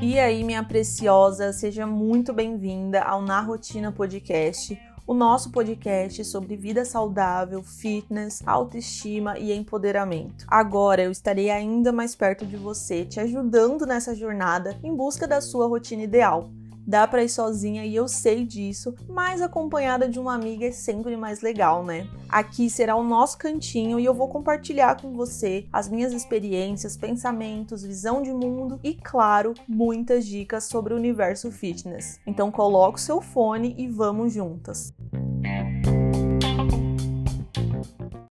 E aí, minha preciosa, seja muito bem-vinda ao Na Rotina Podcast, o nosso podcast sobre vida saudável, fitness, autoestima e empoderamento. Agora eu estarei ainda mais perto de você, te ajudando nessa jornada em busca da sua rotina ideal. Dá para ir sozinha e eu sei disso, mas acompanhada de uma amiga é sempre mais legal, né? Aqui será o nosso cantinho e eu vou compartilhar com você as minhas experiências, pensamentos, visão de mundo e, claro, muitas dicas sobre o universo fitness. Então coloque o seu fone e vamos juntas.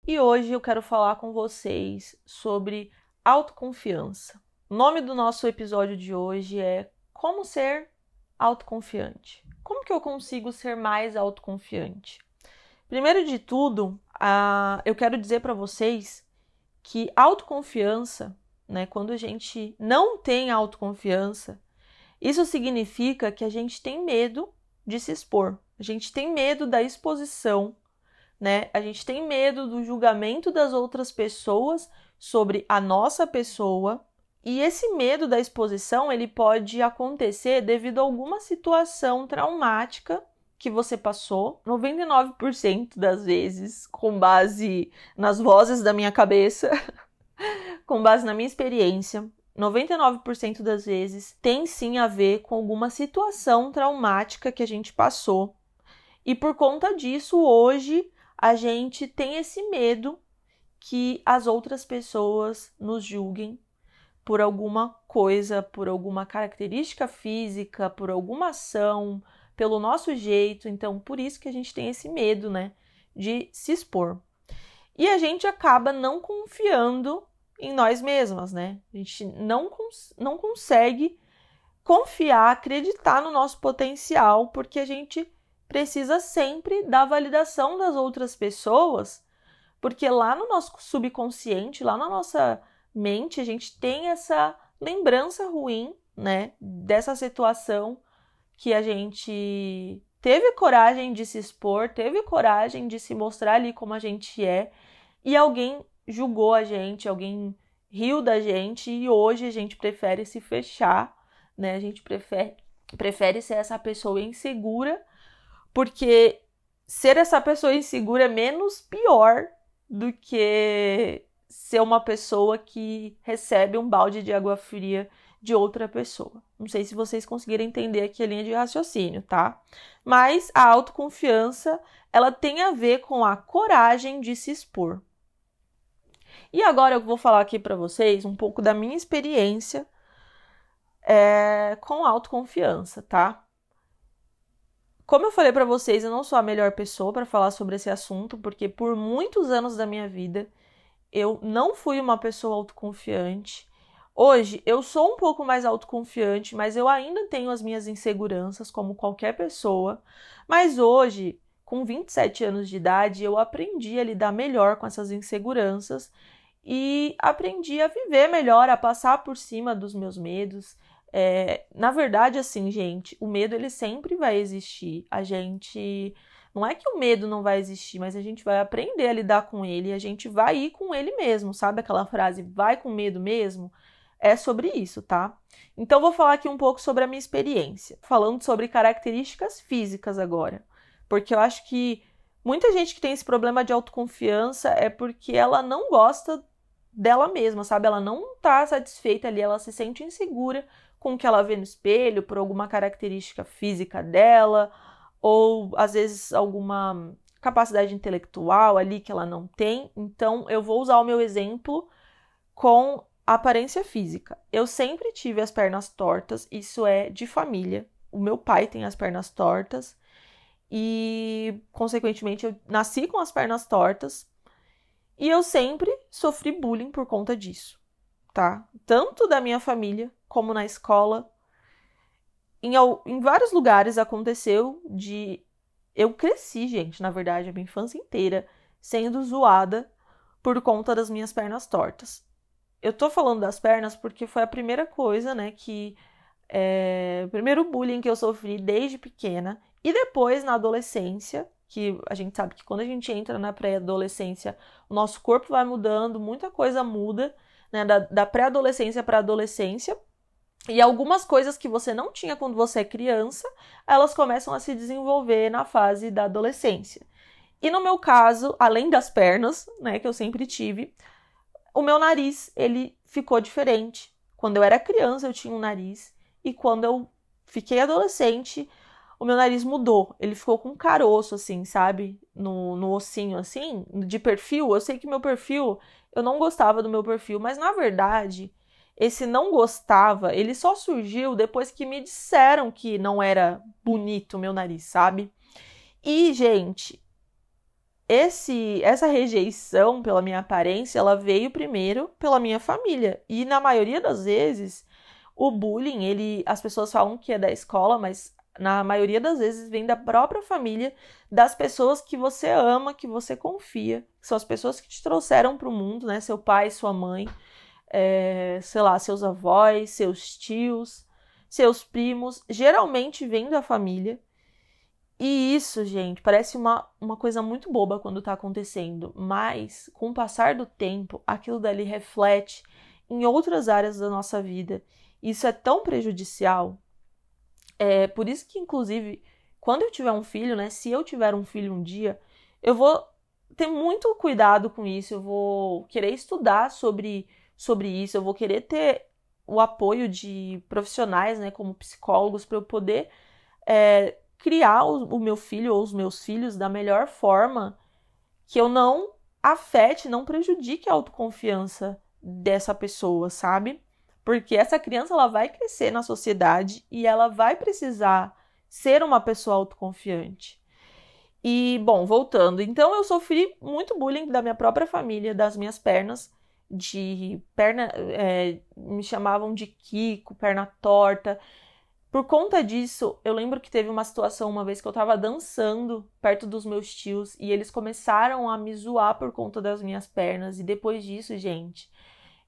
E hoje eu quero falar com vocês sobre autoconfiança. O nome do nosso episódio de hoje é Como ser autoconfiante. Como que eu consigo ser mais autoconfiante? Primeiro de tudo, eu quero dizer para vocês que autoconfiança, né, quando a gente não tem autoconfiança, isso significa que a gente tem medo de se expor, a gente tem medo da exposição, né? A gente tem medo do julgamento das outras pessoas sobre a nossa pessoa, e esse medo da exposição, ele pode acontecer devido a alguma situação traumática que você passou, 99% das vezes, com base nas vozes da minha cabeça, com base na minha experiência, 99% das vezes tem sim a ver com alguma situação traumática que a gente passou. E por conta disso, hoje a gente tem esse medo que as outras pessoas nos julguem por alguma coisa, por alguma característica física, por alguma ação, pelo nosso jeito. Então, por isso que a gente tem esse medo, né, de se expor. E a gente acaba não confiando em nós mesmas, né? A gente não, cons não consegue confiar, acreditar no nosso potencial, porque a gente precisa sempre da validação das outras pessoas, porque lá no nosso subconsciente, lá na nossa mente a gente tem essa lembrança ruim, né, dessa situação que a gente teve coragem de se expor, teve coragem de se mostrar ali como a gente é, e alguém julgou a gente, alguém riu da gente e hoje a gente prefere se fechar, né? A gente prefere prefere ser essa pessoa insegura, porque ser essa pessoa insegura é menos pior do que ser uma pessoa que recebe um balde de água fria de outra pessoa. Não sei se vocês conseguiram entender aqui a linha de raciocínio, tá? Mas a autoconfiança, ela tem a ver com a coragem de se expor. E agora eu vou falar aqui para vocês um pouco da minha experiência é, com autoconfiança, tá? Como eu falei para vocês, eu não sou a melhor pessoa para falar sobre esse assunto, porque por muitos anos da minha vida eu não fui uma pessoa autoconfiante. Hoje eu sou um pouco mais autoconfiante, mas eu ainda tenho as minhas inseguranças, como qualquer pessoa. Mas hoje, com 27 anos de idade, eu aprendi a lidar melhor com essas inseguranças e aprendi a viver melhor, a passar por cima dos meus medos. É, na verdade, assim, gente, o medo ele sempre vai existir. A gente não é que o medo não vai existir, mas a gente vai aprender a lidar com ele e a gente vai ir com ele mesmo, sabe aquela frase vai com medo mesmo? É sobre isso, tá? Então vou falar aqui um pouco sobre a minha experiência, falando sobre características físicas agora, porque eu acho que muita gente que tem esse problema de autoconfiança é porque ela não gosta dela mesma, sabe? Ela não tá satisfeita ali, ela se sente insegura com o que ela vê no espelho, por alguma característica física dela, ou às vezes alguma capacidade intelectual ali que ela não tem. Então, eu vou usar o meu exemplo com aparência física. Eu sempre tive as pernas tortas, isso é de família. O meu pai tem as pernas tortas e, consequentemente, eu nasci com as pernas tortas e eu sempre sofri bullying por conta disso, tá? Tanto da minha família como na escola, em, em vários lugares aconteceu de. Eu cresci, gente, na verdade, a minha infância inteira, sendo zoada por conta das minhas pernas tortas. Eu tô falando das pernas porque foi a primeira coisa, né, que. É, primeiro bullying que eu sofri desde pequena. E depois, na adolescência, que a gente sabe que quando a gente entra na pré-adolescência, o nosso corpo vai mudando, muita coisa muda, né, da, da pré-adolescência para adolescência. E algumas coisas que você não tinha quando você é criança, elas começam a se desenvolver na fase da adolescência. E no meu caso, além das pernas, né, que eu sempre tive, o meu nariz, ele ficou diferente. Quando eu era criança, eu tinha um nariz, e quando eu fiquei adolescente, o meu nariz mudou. Ele ficou com um caroço, assim, sabe? No, no ossinho, assim, de perfil. Eu sei que meu perfil, eu não gostava do meu perfil, mas na verdade, esse não gostava, ele só surgiu depois que me disseram que não era bonito o meu nariz, sabe? E, gente, esse essa rejeição pela minha aparência, ela veio primeiro pela minha família. E na maioria das vezes, o bullying, ele as pessoas falam que é da escola, mas na maioria das vezes vem da própria família, das pessoas que você ama, que você confia, que são as pessoas que te trouxeram para o mundo, né? Seu pai, sua mãe, é, sei lá, seus avós, seus tios, seus primos, geralmente vem da família. E isso, gente, parece uma, uma coisa muito boba quando tá acontecendo, mas com o passar do tempo, aquilo dali reflete em outras áreas da nossa vida. Isso é tão prejudicial é por isso que, inclusive, quando eu tiver um filho, né? Se eu tiver um filho um dia, eu vou ter muito cuidado com isso. Eu vou querer estudar sobre, sobre isso. Eu vou querer ter o apoio de profissionais, né? Como psicólogos, para eu poder é, criar o, o meu filho ou os meus filhos da melhor forma que eu não afete, não prejudique a autoconfiança dessa pessoa, sabe? Porque essa criança ela vai crescer na sociedade e ela vai precisar ser uma pessoa autoconfiante. E, bom, voltando. Então, eu sofri muito bullying da minha própria família, das minhas pernas, de perna. É, me chamavam de Kiko, perna torta. Por conta disso, eu lembro que teve uma situação uma vez que eu tava dançando perto dos meus tios e eles começaram a me zoar por conta das minhas pernas. E depois disso, gente,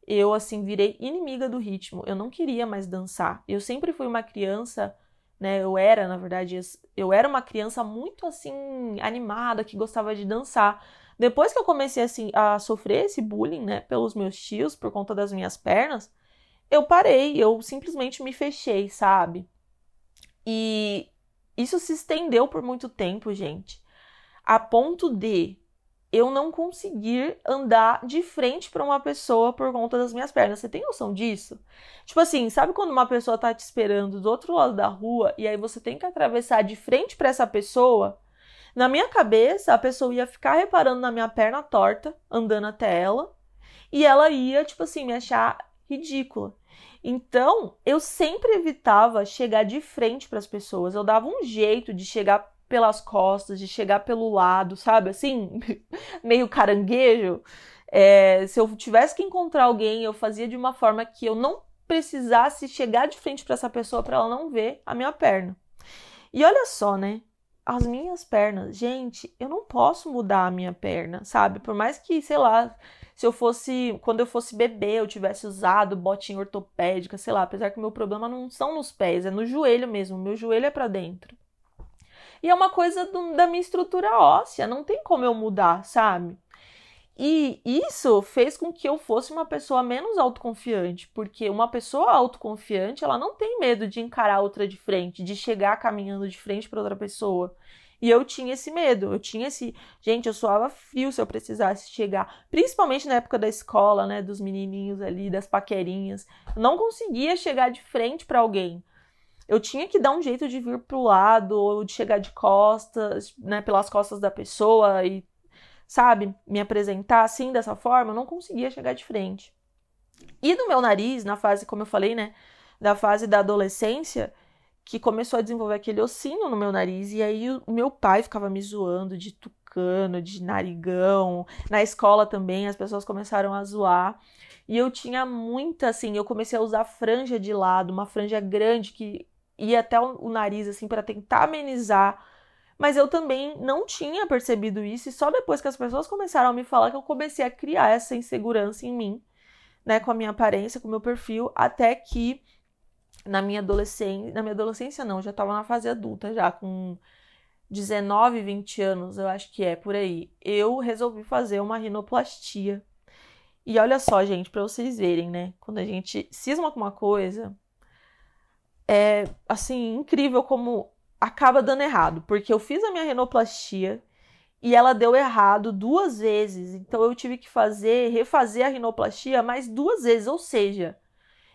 eu assim virei inimiga do ritmo. Eu não queria mais dançar. Eu sempre fui uma criança, né? Eu era, na verdade, eu era uma criança muito assim animada que gostava de dançar. Depois que eu comecei assim a sofrer esse bullying, né, pelos meus tios por conta das minhas pernas, eu parei, eu simplesmente me fechei, sabe? E isso se estendeu por muito tempo, gente, a ponto de eu não conseguir andar de frente para uma pessoa por conta das minhas pernas. Você tem noção disso? Tipo assim, sabe quando uma pessoa tá te esperando do outro lado da rua e aí você tem que atravessar de frente para essa pessoa? Na minha cabeça, a pessoa ia ficar reparando na minha perna torta, andando até ela, e ela ia, tipo assim, me achar ridícula. Então, eu sempre evitava chegar de frente para as pessoas. Eu dava um jeito de chegar pelas costas, de chegar pelo lado, sabe? Assim, meio caranguejo. É, se eu tivesse que encontrar alguém, eu fazia de uma forma que eu não precisasse chegar de frente para essa pessoa para ela não ver a minha perna. E olha só, né? As minhas pernas, gente, eu não posso mudar a minha perna, sabe? Por mais que, sei lá, se eu fosse, quando eu fosse bebê, eu tivesse usado botinha ortopédica, sei lá, apesar que o meu problema não são nos pés, é no joelho mesmo, meu joelho é para dentro. E é uma coisa do, da minha estrutura óssea, não tem como eu mudar, sabe? E isso fez com que eu fosse uma pessoa menos autoconfiante, porque uma pessoa autoconfiante, ela não tem medo de encarar outra de frente, de chegar caminhando de frente para outra pessoa. E eu tinha esse medo, eu tinha esse. Gente, eu suava frio se eu precisasse chegar, principalmente na época da escola, né, dos menininhos ali, das paquerinhas. Eu não conseguia chegar de frente para alguém eu tinha que dar um jeito de vir pro lado, ou de chegar de costas, né, pelas costas da pessoa e, sabe, me apresentar assim, dessa forma, eu não conseguia chegar de frente. E no meu nariz, na fase, como eu falei, né, da fase da adolescência, que começou a desenvolver aquele ossinho no meu nariz, e aí o meu pai ficava me zoando de tucano, de narigão. Na escola também as pessoas começaram a zoar. E eu tinha muita, assim, eu comecei a usar franja de lado, uma franja grande que ia até o, nariz assim para tentar amenizar. Mas eu também não tinha percebido isso e só depois que as pessoas começaram a me falar que eu comecei a criar essa insegurança em mim, né, com a minha aparência, com o meu perfil, até que na minha adolescência, na minha adolescência não, já estava na fase adulta já com 19, 20 anos, eu acho que é por aí. Eu resolvi fazer uma rinoplastia. E olha só, gente, para vocês verem, né? Quando a gente cisma com uma coisa, é assim incrível como acaba dando errado, porque eu fiz a minha renoplastia e ela deu errado duas vezes. Então eu tive que fazer, refazer a rinoplastia mais duas vezes, ou seja,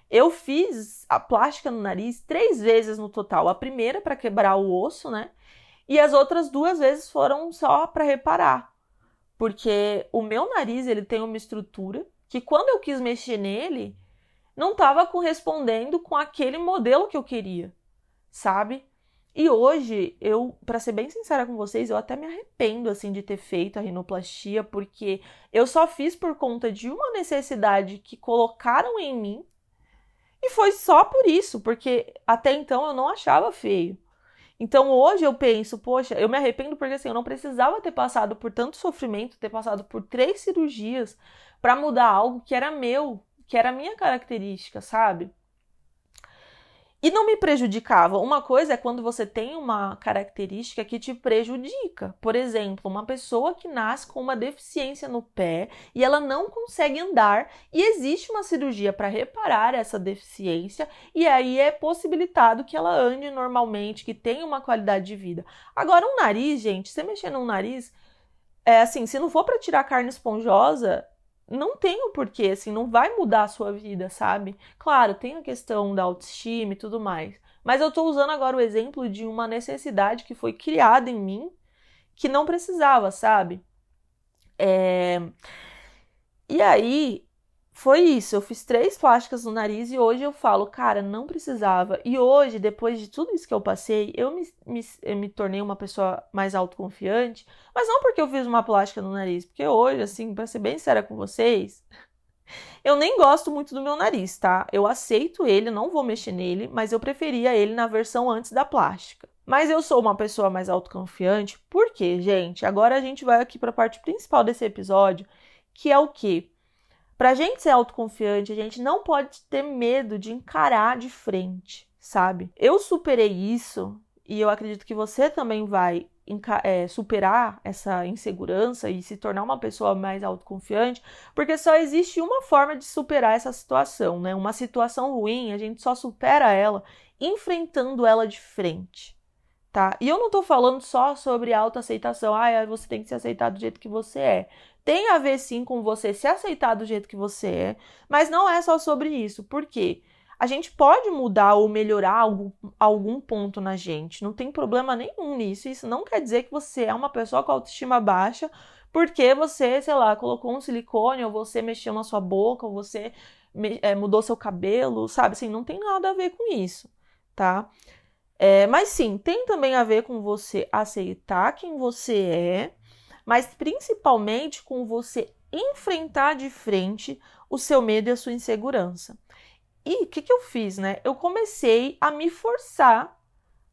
eu fiz a plástica no nariz três vezes no total. A primeira para quebrar o osso, né? E as outras duas vezes foram só para reparar. Porque o meu nariz, ele tem uma estrutura que quando eu quis mexer nele, não estava correspondendo com aquele modelo que eu queria, sabe? E hoje, eu, para ser bem sincera com vocês, eu até me arrependo assim de ter feito a rinoplastia, porque eu só fiz por conta de uma necessidade que colocaram em mim. E foi só por isso, porque até então eu não achava feio. Então hoje eu penso, poxa, eu me arrependo porque assim, eu não precisava ter passado por tanto sofrimento, ter passado por três cirurgias para mudar algo que era meu, que era minha característica, sabe? E não me prejudicava. Uma coisa é quando você tem uma característica que te prejudica. Por exemplo, uma pessoa que nasce com uma deficiência no pé e ela não consegue andar e existe uma cirurgia para reparar essa deficiência e aí é possibilitado que ela ande normalmente, que tenha uma qualidade de vida. Agora, um nariz, gente, você mexer num nariz, é assim, se não for para tirar carne esponjosa, não tem o porquê, assim, não vai mudar a sua vida, sabe? Claro, tem a questão da autoestima e tudo mais. Mas eu tô usando agora o exemplo de uma necessidade que foi criada em mim que não precisava, sabe? É... E aí, foi isso. Eu fiz três plásticas no nariz e hoje eu falo, cara, não precisava. E hoje, depois de tudo isso que eu passei, eu me, me, eu me tornei uma pessoa mais autoconfiante. Mas não porque eu fiz uma plástica no nariz, porque hoje, assim, pra ser bem séria com vocês, eu nem gosto muito do meu nariz, tá? Eu aceito ele, não vou mexer nele, mas eu preferia ele na versão antes da plástica. Mas eu sou uma pessoa mais autoconfiante, porque, gente, agora a gente vai aqui para a parte principal desse episódio, que é o que? Pra gente ser autoconfiante, a gente não pode ter medo de encarar de frente, sabe? Eu superei isso e eu acredito que você também vai é, superar essa insegurança e se tornar uma pessoa mais autoconfiante, porque só existe uma forma de superar essa situação, né? Uma situação ruim, a gente só supera ela enfrentando ela de frente, tá? E eu não tô falando só sobre autoaceitação, ah, você tem que se aceitar do jeito que você é tem a ver sim com você se aceitar do jeito que você é, mas não é só sobre isso. Por quê? A gente pode mudar ou melhorar algum, algum ponto na gente, não tem problema nenhum nisso. Isso não quer dizer que você é uma pessoa com autoestima baixa porque você, sei lá, colocou um silicone, ou você mexeu na sua boca, ou você é, mudou seu cabelo, sabe? Assim, não tem nada a ver com isso, tá? É, mas sim, tem também a ver com você aceitar quem você é mas principalmente com você enfrentar de frente o seu medo e a sua insegurança. E o que, que eu fiz, né? Eu comecei a me forçar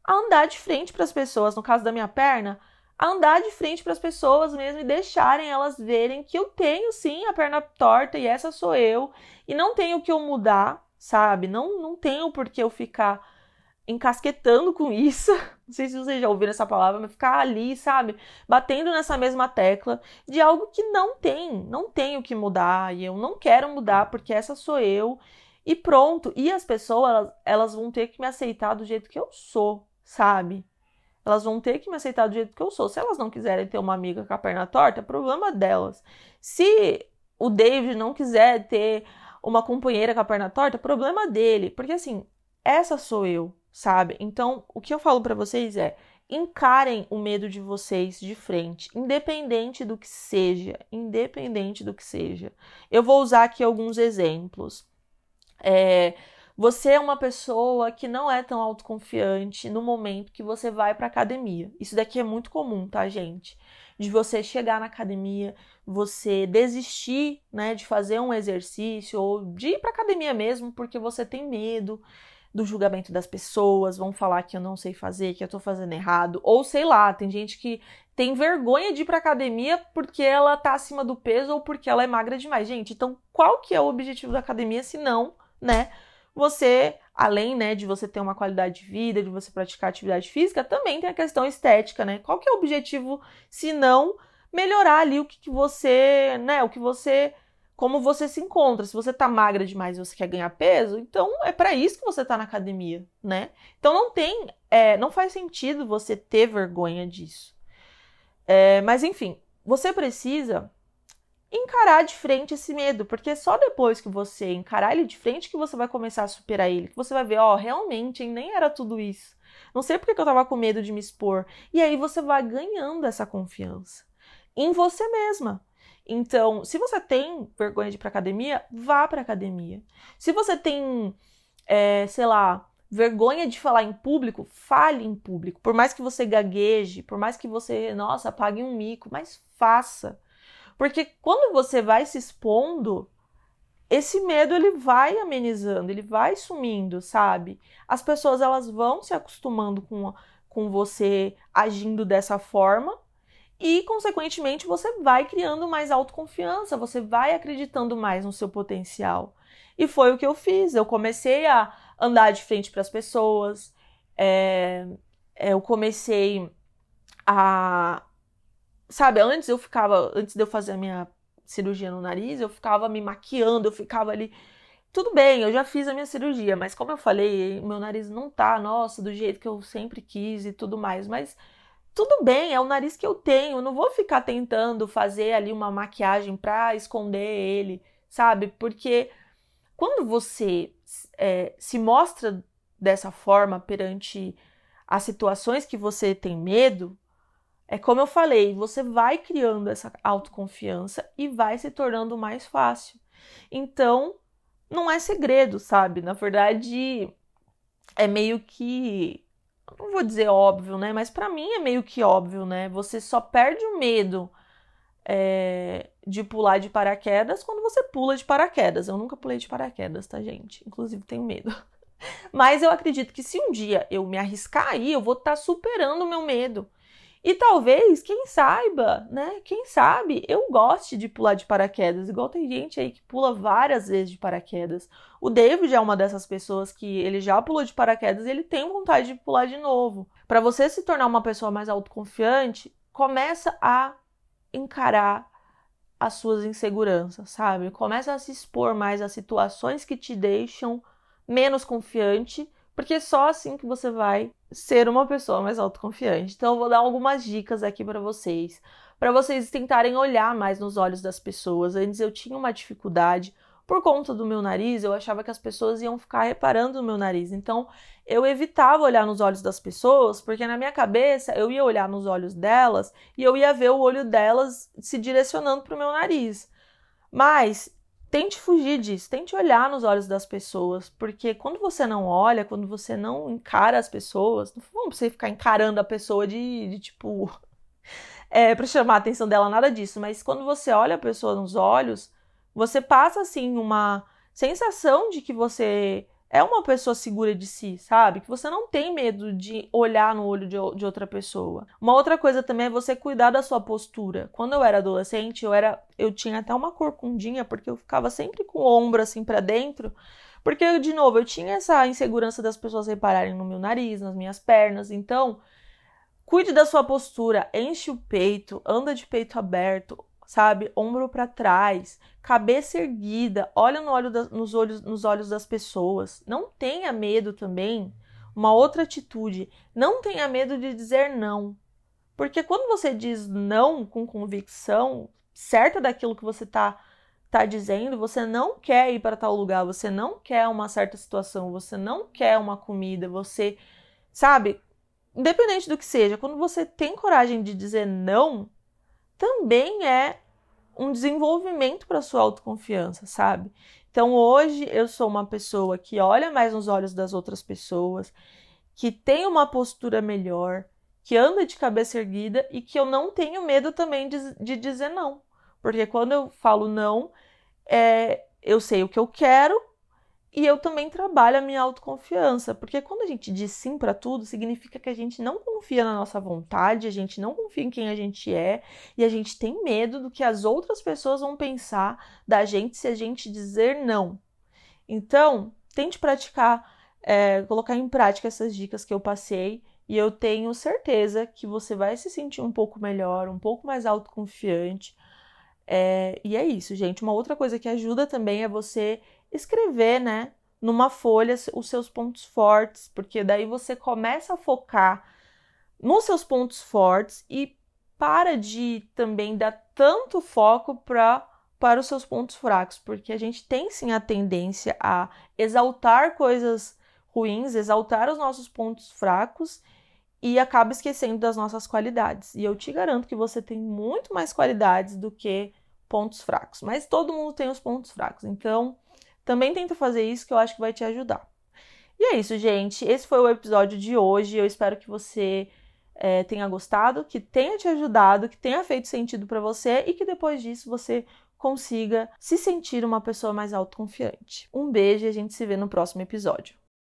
a andar de frente para as pessoas, no caso da minha perna, a andar de frente para as pessoas mesmo e deixarem elas verem que eu tenho sim a perna torta e essa sou eu e não tenho que eu mudar, sabe? Não não tenho por que eu ficar encasquetando com isso. Não sei se vocês já ouviram essa palavra, mas ficar ali, sabe? Batendo nessa mesma tecla de algo que não tem, não tenho que mudar e eu não quero mudar porque essa sou eu e pronto. E as pessoas, elas, elas vão ter que me aceitar do jeito que eu sou, sabe? Elas vão ter que me aceitar do jeito que eu sou. Se elas não quiserem ter uma amiga com a perna torta, é problema delas. Se o David não quiser ter uma companheira com a perna torta, é problema dele. Porque assim, essa sou eu sabe? Então, o que eu falo para vocês é: encarem o medo de vocês de frente, independente do que seja, independente do que seja. Eu vou usar aqui alguns exemplos. É, você é uma pessoa que não é tão autoconfiante no momento que você vai para academia. Isso daqui é muito comum, tá, gente? De você chegar na academia, você desistir, né, de fazer um exercício ou de ir para academia mesmo porque você tem medo do julgamento das pessoas, vão falar que eu não sei fazer, que eu tô fazendo errado, ou sei lá, tem gente que tem vergonha de ir pra academia porque ela tá acima do peso ou porque ela é magra demais. Gente, então qual que é o objetivo da academia se não, né, você, além, né, de você ter uma qualidade de vida, de você praticar atividade física, também tem a questão estética, né? Qual que é o objetivo se não melhorar ali o que, que você, né, o que você como você se encontra. Se você tá magra demais e você quer ganhar peso, então é para isso que você tá na academia, né? Então não tem, é, não faz sentido você ter vergonha disso. É, mas enfim, você precisa encarar de frente esse medo, porque só depois que você encarar ele de frente que você vai começar a superar ele, que você vai ver, ó, oh, realmente hein, nem era tudo isso. Não sei porque eu tava com medo de me expor. E aí você vai ganhando essa confiança em você mesma. Então, se você tem vergonha de ir pra academia, vá pra academia. Se você tem, é, sei lá, vergonha de falar em público, fale em público. Por mais que você gagueje, por mais que você, nossa, pague um mico, mas faça. Porque quando você vai se expondo, esse medo ele vai amenizando, ele vai sumindo, sabe? As pessoas elas vão se acostumando com, com você agindo dessa forma e, consequentemente, você vai criando mais autoconfiança, você vai acreditando mais no seu potencial. E foi o que eu fiz. Eu comecei a andar de frente para as pessoas, é, eu comecei a. Sabe, antes eu ficava. Antes de eu fazer a minha cirurgia no nariz, eu ficava me maquiando, eu ficava ali. Tudo bem, eu já fiz a minha cirurgia, mas como eu falei, meu nariz não tá, nossa, do jeito que eu sempre quis e tudo mais, mas tudo bem, é o nariz que eu tenho, não vou ficar tentando fazer ali uma maquiagem para esconder ele, sabe? Porque quando você é, se mostra dessa forma perante as situações que você tem medo, é como eu falei, você vai criando essa autoconfiança e vai se tornando mais fácil. Então, não é segredo, sabe? Na verdade, é meio que não vou dizer óbvio, né? Mas para mim é meio que óbvio, né? Você só perde o medo é, de pular de paraquedas quando você pula de paraquedas. Eu nunca pulei de paraquedas, tá, gente? Inclusive tenho medo. Mas eu acredito que se um dia eu me arriscar aí, eu vou estar tá superando o meu medo. E talvez, quem saiba, né? Quem sabe eu goste de pular de paraquedas, igual tem gente aí que pula várias vezes de paraquedas. O David é uma dessas pessoas que ele já pulou de paraquedas e ele tem vontade de pular de novo. Para você se tornar uma pessoa mais autoconfiante, começa a encarar as suas inseguranças, sabe? Começa a se expor mais a situações que te deixam menos confiante porque é só assim que você vai ser uma pessoa mais autoconfiante. Então eu vou dar algumas dicas aqui para vocês, para vocês tentarem olhar mais nos olhos das pessoas. Antes eu tinha uma dificuldade por conta do meu nariz, eu achava que as pessoas iam ficar reparando no meu nariz. Então, eu evitava olhar nos olhos das pessoas, porque na minha cabeça eu ia olhar nos olhos delas e eu ia ver o olho delas se direcionando para o meu nariz. Mas tente fugir disso, tente olhar nos olhos das pessoas, porque quando você não olha, quando você não encara as pessoas, não vamos você ficar encarando a pessoa de, de tipo. É, para chamar a atenção dela, nada disso, mas quando você olha a pessoa nos olhos, você passa assim uma sensação de que você é uma pessoa segura de si, sabe? Que você não tem medo de olhar no olho de, de, outra pessoa. Uma outra coisa também é você cuidar da sua postura. Quando eu era adolescente, eu era eu tinha até uma corcundinha porque eu ficava sempre com o ombro assim para dentro, porque de novo, eu tinha essa insegurança das pessoas repararem no meu nariz, nas minhas pernas. Então, cuide da sua postura, enche o peito, anda de peito aberto, sabe? Ombro para trás, cabeça erguida, olha no olho da, nos, olhos, nos olhos das pessoas. Não tenha medo também. Uma outra atitude, não tenha medo de dizer não. Porque quando você diz não com convicção, certa daquilo que você está tá dizendo, você não quer ir para tal lugar, você não quer uma certa situação, você não quer uma comida, você, sabe? Independente do que seja, quando você tem coragem de dizer não, também é um desenvolvimento para sua autoconfiança, sabe? Então hoje eu sou uma pessoa que olha mais nos olhos das outras pessoas, que tem uma postura melhor, que anda de cabeça erguida e que eu não tenho medo também de, de dizer não. Porque quando eu falo não, é, eu sei o que eu quero e eu também trabalho a minha autoconfiança, porque quando a gente diz sim para tudo, significa que a gente não confia na nossa vontade, a gente não confia em quem a gente é e a gente tem medo do que as outras pessoas vão pensar da gente se a gente dizer não. Então, tente praticar, é, colocar em prática essas dicas que eu passei e eu tenho certeza que você vai se sentir um pouco melhor, um pouco mais autoconfiante É, e é isso, gente. Uma outra coisa que ajuda também é você escrever, né, numa folha os seus pontos fortes, porque daí você começa a focar nos seus pontos fortes e para de também dar tanto foco para para os seus pontos fracos, porque a gente tem sim a tendência a exaltar coisas ruins, exaltar os nossos pontos fracos e acaba esquecendo das nossas qualidades. E eu te garanto que você tem muito mais qualidades do que pontos fracos, mas todo mundo tem os pontos fracos. Então, também tenta fazer isso que eu acho que vai te ajudar. E é isso, gente. Esse foi o episódio de hoje. Eu espero que você é, tenha gostado, que tenha te ajudado, que tenha feito sentido para você e que depois disso você consiga se sentir uma pessoa mais autoconfiante. Um beijo e a gente se vê no próximo episódio.